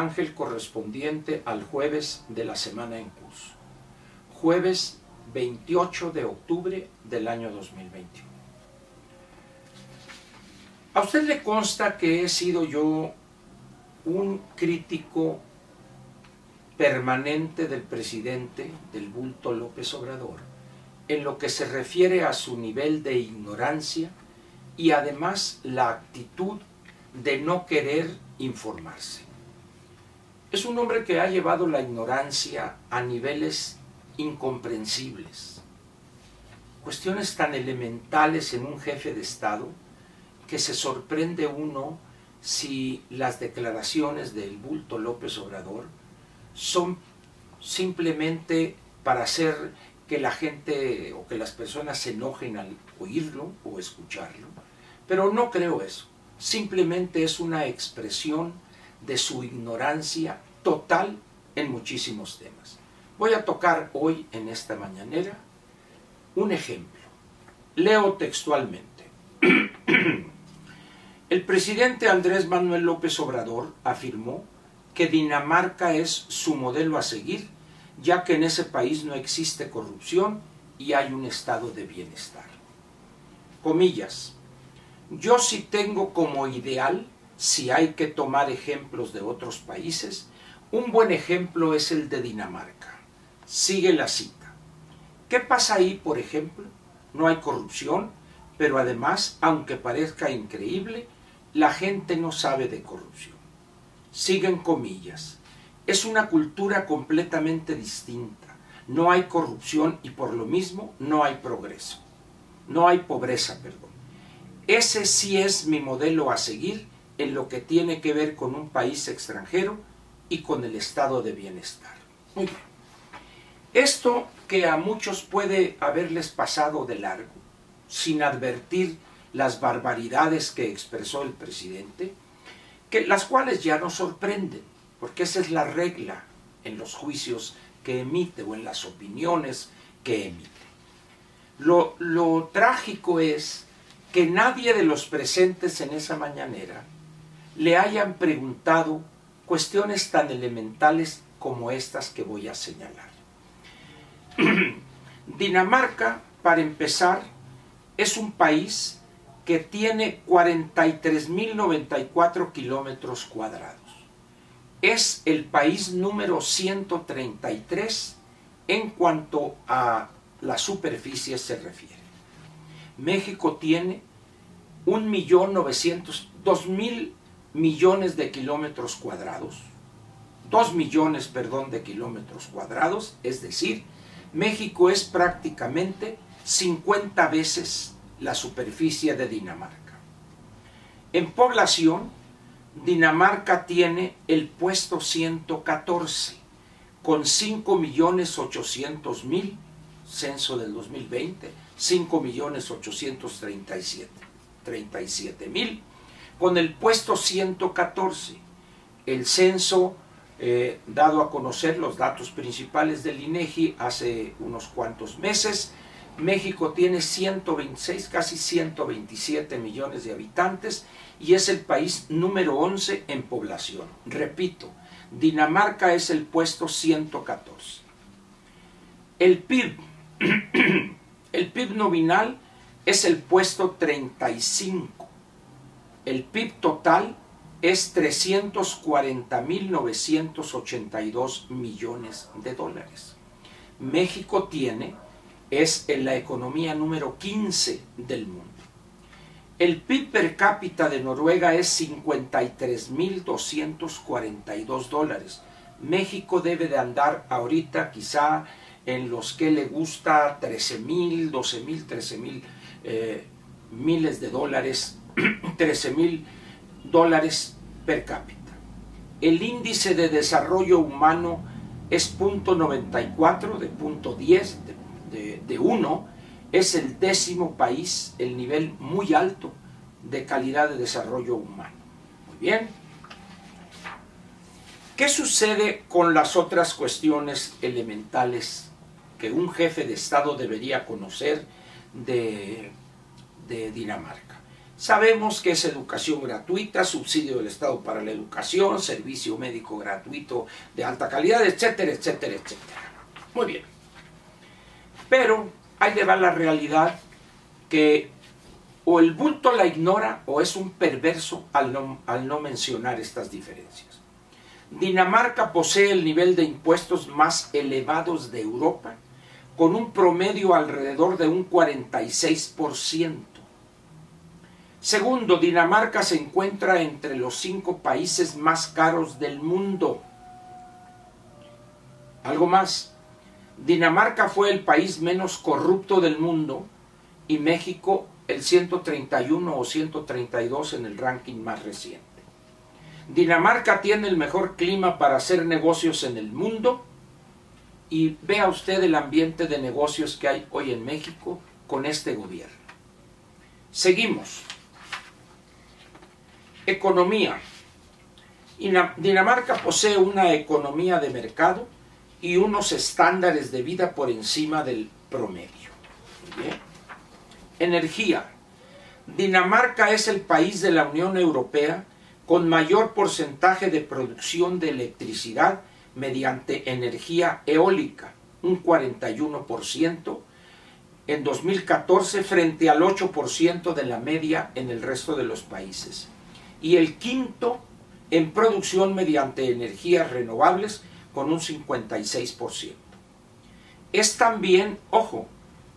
Ángel correspondiente al jueves de la semana en curso. Jueves 28 de octubre del año 2021. A usted le consta que he sido yo un crítico permanente del presidente del bulto López Obrador en lo que se refiere a su nivel de ignorancia y además la actitud de no querer informarse. Es un hombre que ha llevado la ignorancia a niveles incomprensibles. Cuestiones tan elementales en un jefe de Estado que se sorprende uno si las declaraciones del bulto López Obrador son simplemente para hacer que la gente o que las personas se enojen al oírlo o escucharlo. Pero no creo eso simplemente es una expresión de su ignorancia total en muchísimos temas. Voy a tocar hoy en esta mañanera un ejemplo. Leo textualmente. El presidente Andrés Manuel López Obrador afirmó que Dinamarca es su modelo a seguir, ya que en ese país no existe corrupción y hay un estado de bienestar. Comillas. Yo sí tengo como ideal, si hay que tomar ejemplos de otros países, un buen ejemplo es el de Dinamarca. Sigue la cita. ¿Qué pasa ahí, por ejemplo? No hay corrupción, pero además, aunque parezca increíble, la gente no sabe de corrupción. Siguen comillas. Es una cultura completamente distinta. No hay corrupción y por lo mismo no hay progreso. No hay pobreza, perdón. Ese sí es mi modelo a seguir en lo que tiene que ver con un país extranjero y con el estado de bienestar. Muy bien. Esto que a muchos puede haberles pasado de largo, sin advertir las barbaridades que expresó el presidente, que las cuales ya no sorprenden, porque esa es la regla en los juicios que emite o en las opiniones que emite. Lo, lo trágico es que nadie de los presentes en esa mañanera le hayan preguntado cuestiones tan elementales como estas que voy a señalar. Dinamarca, para empezar, es un país que tiene 43.094 kilómetros cuadrados. Es el país número 133 en cuanto a la superficie se refiere. México tiene un millón novecientos, dos mil millones de kilómetros cuadrados, dos millones, perdón, de kilómetros cuadrados, es decir, México es prácticamente 50 veces la superficie de Dinamarca. En población, Dinamarca tiene el puesto 114, con 5 millones 800 mil, censo del 2020, 5.837.000, mil, con el puesto 114. El censo, eh, dado a conocer los datos principales del INEGI hace unos cuantos meses, México tiene 126, casi 127 millones de habitantes y es el país número 11 en población. Repito, Dinamarca es el puesto 114. El PIB El PIB nominal es el puesto 35. El PIB total es 340.982 millones de dólares. México tiene, es en la economía número 15 del mundo. El PIB per cápita de Noruega es 53.242 dólares. México debe de andar ahorita quizá en los que le gusta 13 mil, 12 mil, 13 mil eh, miles de dólares, 13 mil dólares per cápita. El índice de desarrollo humano es punto 94 de punto 10 de, de 1, es el décimo país, el nivel muy alto de calidad de desarrollo humano. Muy bien. ¿Qué sucede con las otras cuestiones elementales que un jefe de Estado debería conocer de, Dinamarca. Sabemos que es educación gratuita, subsidio del Estado para la educación, servicio médico gratuito de alta calidad, etcétera, etcétera, etcétera. Muy bien. Pero ahí le va la realidad que o el bulto la ignora o es un perverso al no, al no mencionar estas diferencias. Dinamarca posee el nivel de impuestos más elevados de Europa, con un promedio alrededor de un 46%. Segundo, Dinamarca se encuentra entre los cinco países más caros del mundo. Algo más, Dinamarca fue el país menos corrupto del mundo y México el 131 o 132 en el ranking más reciente. Dinamarca tiene el mejor clima para hacer negocios en el mundo y vea usted el ambiente de negocios que hay hoy en México con este gobierno. Seguimos. Economía. Dinamarca posee una economía de mercado y unos estándares de vida por encima del promedio. Energía. Dinamarca es el país de la Unión Europea con mayor porcentaje de producción de electricidad mediante energía eólica, un 41% en 2014 frente al 8% de la media en el resto de los países y el quinto en producción mediante energías renovables con un 56%. Es también, ojo,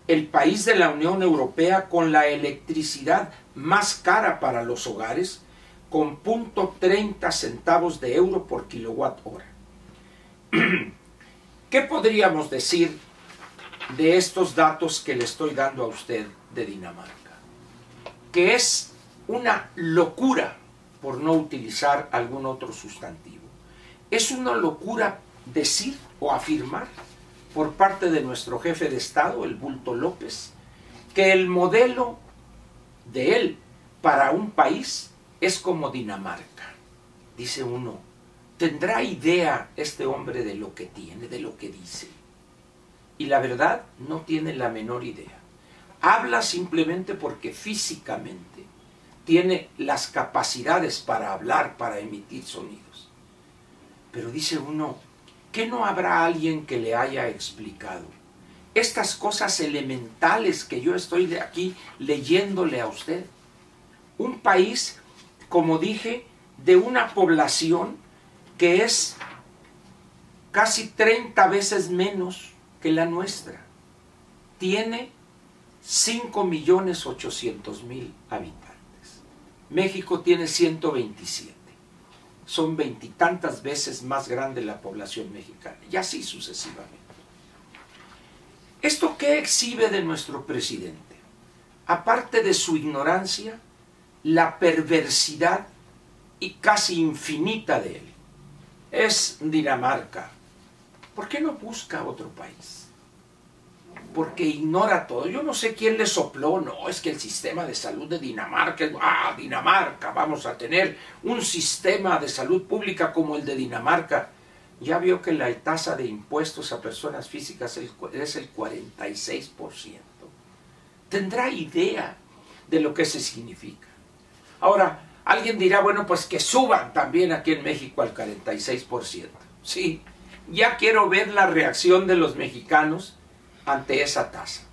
el país de la Unión Europea con la electricidad más cara para los hogares, con .30 centavos de euro por kilowatt hora. ¿Qué podríamos decir de estos datos que le estoy dando a usted de Dinamarca? Que es una locura por no utilizar algún otro sustantivo. Es una locura decir o afirmar por parte de nuestro jefe de Estado, el Bulto López, que el modelo de él para un país es como Dinamarca. Dice uno, ¿tendrá idea este hombre de lo que tiene, de lo que dice? Y la verdad no tiene la menor idea. Habla simplemente porque físicamente tiene las capacidades para hablar, para emitir sonidos. Pero dice uno, ¿qué no habrá alguien que le haya explicado? Estas cosas elementales que yo estoy de aquí leyéndole a usted. Un país, como dije, de una población que es casi 30 veces menos que la nuestra. Tiene 5.800.000 habitantes. México tiene 127. Son veintitantas veces más grande la población mexicana, y así sucesivamente. ¿Esto qué exhibe de nuestro presidente? Aparte de su ignorancia, la perversidad y casi infinita de él. Es Dinamarca. ¿Por qué no busca otro país? Porque ignora todo. Yo no sé quién le sopló, no, es que el sistema de salud de Dinamarca, ah, Dinamarca, vamos a tener un sistema de salud pública como el de Dinamarca. Ya vio que la tasa de impuestos a personas físicas es el 46%. Tendrá idea de lo que se significa. Ahora, alguien dirá, bueno, pues que suban también aquí en México al 46%. Sí, ya quiero ver la reacción de los mexicanos ante esa tasa.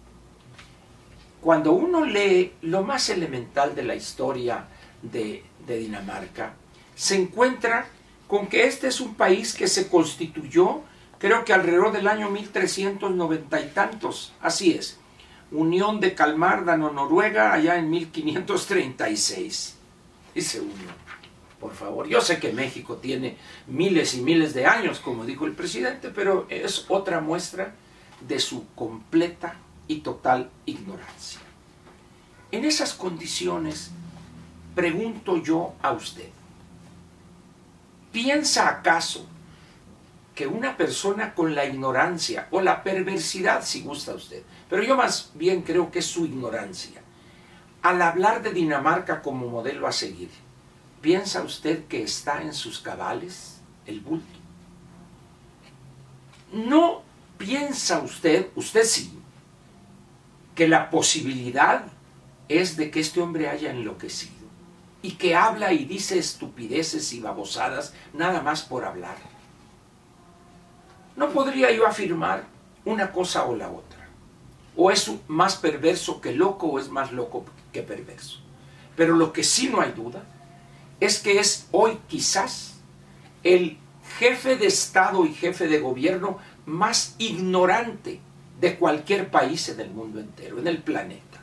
Cuando uno lee lo más elemental de la historia de, Dinamarca, se encuentra con que este es un país que se constituyó, creo que alrededor del año 1390 y tantos, así es, Unión de Calmárdano, Noruega, allá en 1536. Dice uno, por favor, yo sé que México tiene miles y miles de años, como dijo el presidente, pero es otra muestra de su completa y total ignorancia. En esas condiciones, pregunto yo a usted, ¿piensa acaso que una persona con la ignorancia o la perversidad, si gusta usted, pero yo más bien creo que es su ignorancia, al hablar de Dinamarca como modelo a seguir, ¿piensa usted que está en sus cabales el bulto? No ¿Piensa usted, usted sí, que la posibilidad es de que este hombre haya enloquecido y que habla y dice estupideces y babosadas nada más por hablar. No podría yo afirmar una cosa o la otra. O es más perverso que loco o es más loco que perverso. Pero lo que sí no hay duda es que es hoy quizás el jefe de Estado y jefe de gobierno más ignorante de cualquier país en el mundo entero, en el planeta.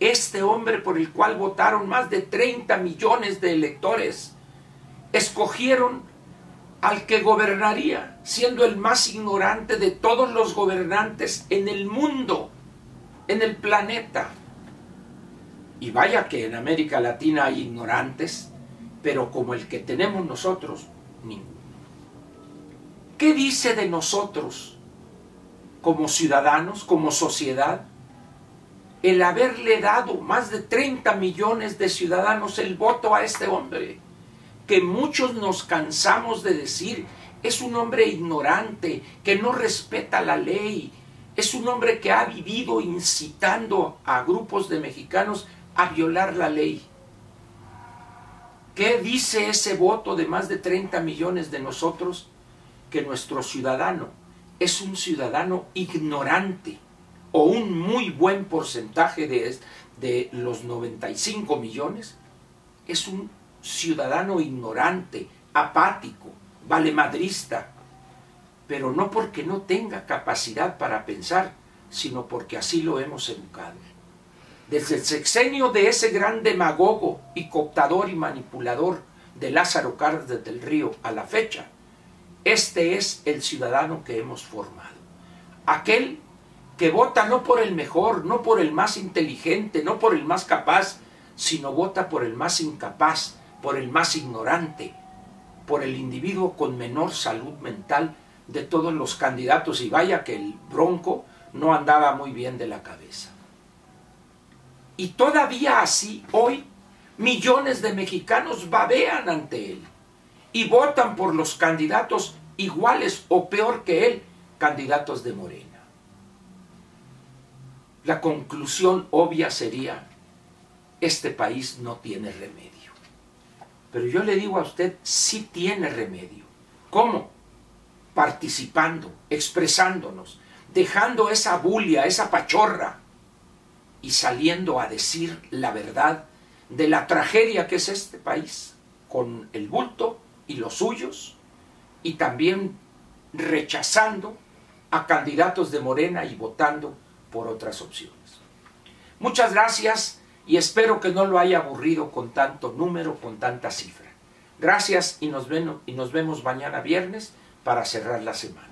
Este hombre por el cual votaron más de 30 millones de electores, escogieron al que gobernaría, siendo el más ignorante de todos los gobernantes en el mundo, en el planeta. Y vaya que en América Latina hay ignorantes, pero como el que tenemos nosotros, ninguno. ¿Qué dice de nosotros como ciudadanos, como sociedad? el haberle dado más de 30 millones de ciudadanos el voto a este hombre, que muchos nos cansamos de decir, es un hombre ignorante, que no respeta la ley, es un hombre que ha vivido incitando a grupos de mexicanos a violar la ley. ¿Qué dice ese voto de más de 30 millones de nosotros? Que nuestro ciudadano es un ciudadano ignorante o un muy buen porcentaje de, de los 95 millones, es un ciudadano ignorante, apático, valemadrista, pero no porque no tenga capacidad para pensar, sino porque así lo hemos educado. Desde el sexenio de ese gran demagogo y cooptador y manipulador de Lázaro Cárdenas del Río a la fecha, este es el ciudadano que hemos formado. Aquel que vota no por el mejor, no por el más inteligente, no por el más capaz, sino vota por el más incapaz, por el más ignorante, por el individuo con menor salud mental de todos los candidatos. Y vaya que el bronco no andaba muy bien de la cabeza. Y todavía así, hoy, millones de mexicanos babean ante él y votan por los candidatos iguales o peor que él, candidatos de Morena la conclusión obvia sería, este país no tiene remedio. Pero yo le digo a usted, sí tiene remedio. ¿Cómo? Participando, expresándonos, dejando esa bulia, esa pachorra y saliendo a decir la verdad de la tragedia que es este país, con el bulto y los suyos, y también rechazando a candidatos de Morena y votando por otras opciones. Muchas gracias y espero que no lo haya aburrido con tanto número, con tanta cifra. Gracias y nos, y nos vemos mañana viernes para cerrar la semana.